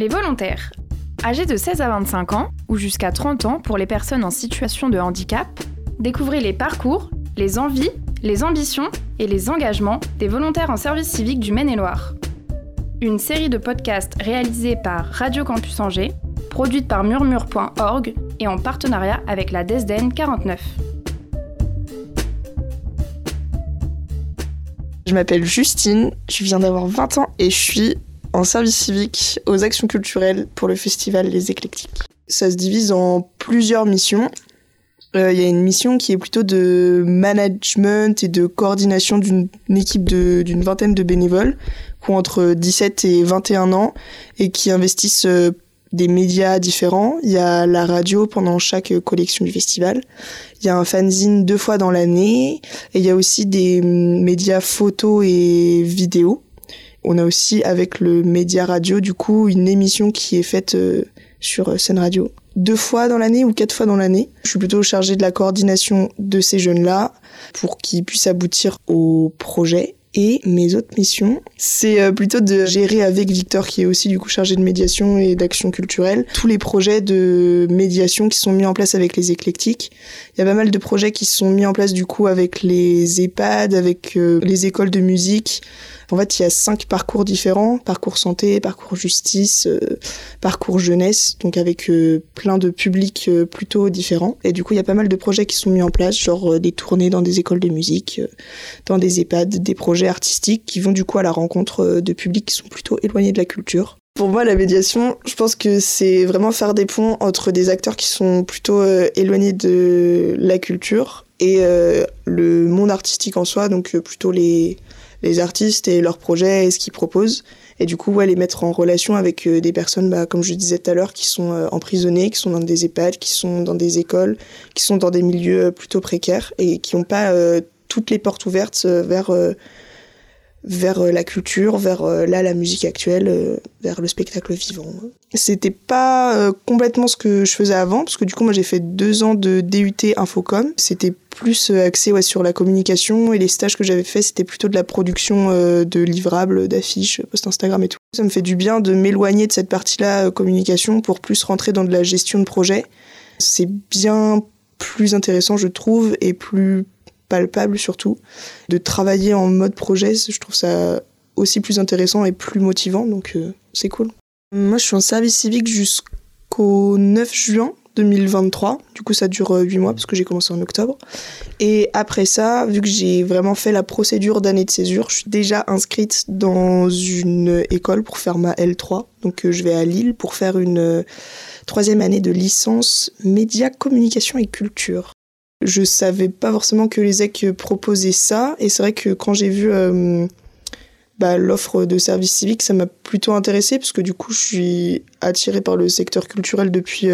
Les volontaires. Âgés de 16 à 25 ans ou jusqu'à 30 ans pour les personnes en situation de handicap, découvrez les parcours, les envies, les ambitions et les engagements des volontaires en service civique du Maine-et-Loire. Une série de podcasts réalisés par Radio Campus Angers, produite par murmure.org et en partenariat avec la DESDEN 49. Je m'appelle Justine, je viens d'avoir 20 ans et je suis en service civique aux actions culturelles pour le festival Les Éclectiques. Ça se divise en plusieurs missions. Euh, il y a une mission qui est plutôt de management et de coordination d'une équipe d'une vingtaine de bénévoles qui ont entre 17 et 21 ans et qui investissent euh, des médias différents. Il y a la radio pendant chaque collection du festival. Il y a un fanzine deux fois dans l'année. Et il y a aussi des mm, médias photos et vidéos. On a aussi avec le média radio du coup une émission qui est faite euh, sur euh, scène radio deux fois dans l'année ou quatre fois dans l'année. Je suis plutôt chargée de la coordination de ces jeunes-là pour qu'ils puissent aboutir au projet. Et mes autres missions, c'est euh, plutôt de gérer avec Victor, qui est aussi du coup chargé de médiation et d'action culturelle, tous les projets de médiation qui sont mis en place avec les éclectiques. Il y a pas mal de projets qui sont mis en place du coup avec les EHPAD, avec les écoles de musique, en fait, il y a cinq parcours différents parcours santé, parcours justice, euh, parcours jeunesse, donc avec euh, plein de publics euh, plutôt différents. Et du coup, il y a pas mal de projets qui sont mis en place, genre des tournées dans des écoles de musique, dans des EHPAD, des projets artistiques qui vont du coup à la rencontre de publics qui sont plutôt éloignés de la culture. Pour moi, la médiation, je pense que c'est vraiment faire des ponts entre des acteurs qui sont plutôt éloignés de la culture et le monde artistique en soi, donc plutôt les, les artistes et leurs projets et ce qu'ils proposent. Et du coup, ouais, les mettre en relation avec euh, des personnes, bah, comme je disais tout à l'heure, qui sont euh, emprisonnées, qui sont dans des EHPAD, qui sont dans des écoles, qui sont dans des milieux euh, plutôt précaires et qui n'ont pas toutes les portes ouvertes vers vers la culture, vers là la musique actuelle, vers le spectacle vivant. C'était pas complètement ce que je faisais avant, parce que du coup moi j'ai fait deux ans de DUT Infocom. C'était plus euh, axé sur la communication et les stages que j'avais fait c'était plutôt de la production euh, de livrables, d'affiches, post Instagram et tout. Ça me fait du bien de m'éloigner de cette partie-là euh, communication pour plus rentrer dans de la gestion de projet. C'est bien plus intéressant je trouve et plus palpable surtout de travailler en mode projet. Je trouve ça aussi plus intéressant et plus motivant donc c'est cool. Moi je suis en service civique jusqu'au 9 juin 2023. Du coup, ça dure 8 euh, mois parce que j'ai commencé en octobre. Et après ça, vu que j'ai vraiment fait la procédure d'année de césure, je suis déjà inscrite dans une école pour faire ma L3. Donc, euh, je vais à Lille pour faire une euh, troisième année de licence médias, communication et culture. Je savais pas forcément que les EC proposaient ça. Et c'est vrai que quand j'ai vu bah, l'offre de service civique, ça m'a plutôt intéressé parce que du coup, je suis attirée par le secteur culturel depuis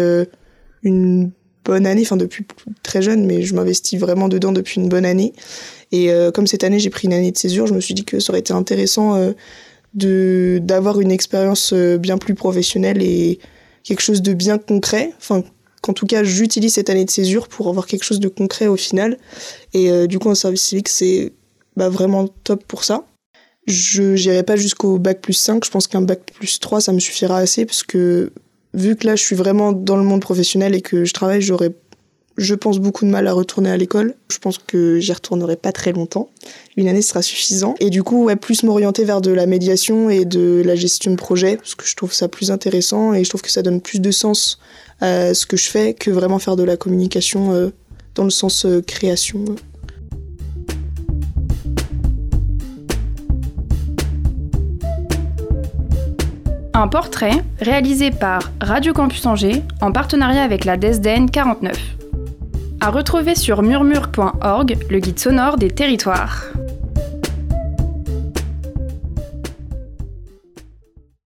une bonne année, enfin depuis très jeune, mais je m'investis vraiment dedans depuis une bonne année. Et euh, comme cette année j'ai pris une année de césure, je me suis dit que ça aurait été intéressant euh, d'avoir une expérience euh, bien plus professionnelle et quelque chose de bien concret. Enfin, qu'en tout cas j'utilise cette année de césure pour avoir quelque chose de concret au final. Et du coup un service civique c'est bah, vraiment top pour ça. Je n'irai pas jusqu'au bac plus 5, je pense qu'un bac plus 3 ça me suffira assez parce que vu que là je suis vraiment dans le monde professionnel et que je travaille, j'aurais, je pense, beaucoup de mal à retourner à l'école. Je pense que j'y retournerai pas très longtemps. Une année sera suffisant. Et du coup, ouais, plus m'orienter vers de la médiation et de la gestion de projet, parce que je trouve ça plus intéressant et je trouve que ça donne plus de sens à ce que je fais que vraiment faire de la communication euh, dans le sens euh, création. Un portrait réalisé par Radio Campus Angers en partenariat avec la DESDEN 49. À retrouver sur murmure.org, le guide sonore des territoires.